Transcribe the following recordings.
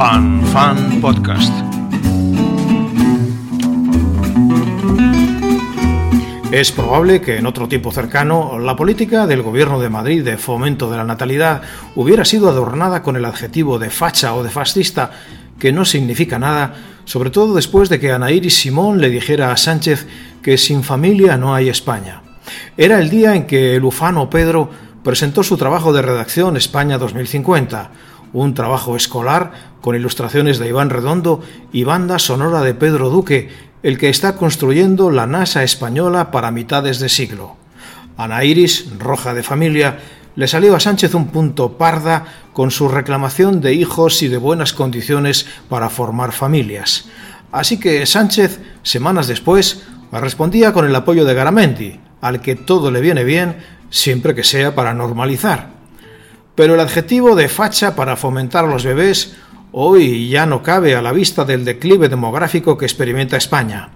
Fan Fan Podcast. Es probable que en otro tiempo cercano la política del Gobierno de Madrid de fomento de la natalidad hubiera sido adornada con el adjetivo de facha o de fascista, que no significa nada, sobre todo después de que Ana Iris Simón le dijera a Sánchez que sin familia no hay España. Era el día en que el ufano Pedro presentó su trabajo de redacción España 2050, un trabajo escolar con ilustraciones de Iván Redondo y banda sonora de Pedro Duque, el que está construyendo la NASA española para mitades de siglo. Ana Iris, roja de familia, le salió a Sánchez un punto parda con su reclamación de hijos y de buenas condiciones para formar familias. Así que Sánchez, semanas después, respondía con el apoyo de Garamendi, al que todo le viene bien siempre que sea para normalizar. Pero el adjetivo de facha para fomentar a los bebés hoy ya no cabe a la vista del declive demográfico que experimenta España.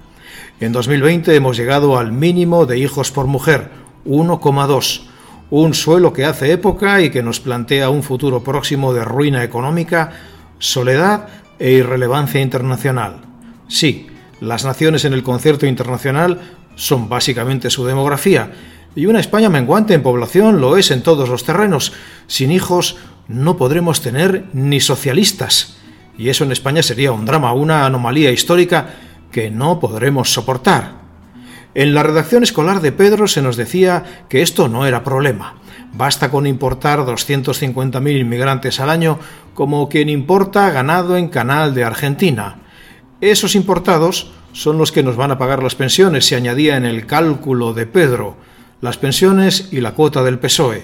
En 2020 hemos llegado al mínimo de hijos por mujer, 1,2, un suelo que hace época y que nos plantea un futuro próximo de ruina económica, soledad e irrelevancia internacional. Sí, las naciones en el concierto internacional son básicamente su demografía, y una España menguante en población lo es en todos los terrenos. Sin hijos no podremos tener ni socialistas. Y eso en España sería un drama, una anomalía histórica que no podremos soportar. En la redacción escolar de Pedro se nos decía que esto no era problema. Basta con importar 250.000 inmigrantes al año como quien importa ganado en canal de Argentina. Esos importados son los que nos van a pagar las pensiones, se añadía en el cálculo de Pedro las pensiones y la cuota del PSOE.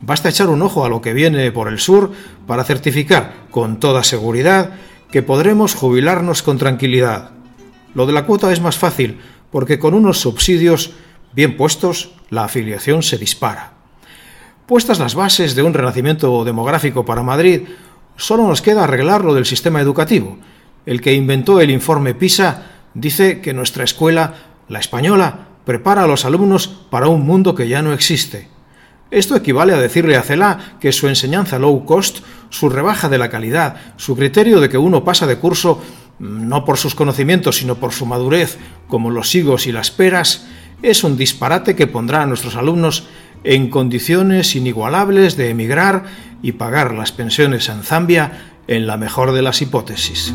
Basta echar un ojo a lo que viene por el sur para certificar con toda seguridad que podremos jubilarnos con tranquilidad. Lo de la cuota es más fácil porque con unos subsidios bien puestos la afiliación se dispara. Puestas las bases de un renacimiento demográfico para Madrid, solo nos queda arreglar lo del sistema educativo. El que inventó el informe PISA dice que nuestra escuela, la española, prepara a los alumnos para un mundo que ya no existe. Esto equivale a decirle a Cela que su enseñanza low cost, su rebaja de la calidad, su criterio de que uno pasa de curso mm, no por sus conocimientos, sino por su madurez, como los higos y las peras, es un disparate que pondrá a nuestros alumnos en condiciones inigualables de emigrar y pagar las pensiones en Zambia en la mejor de las hipótesis.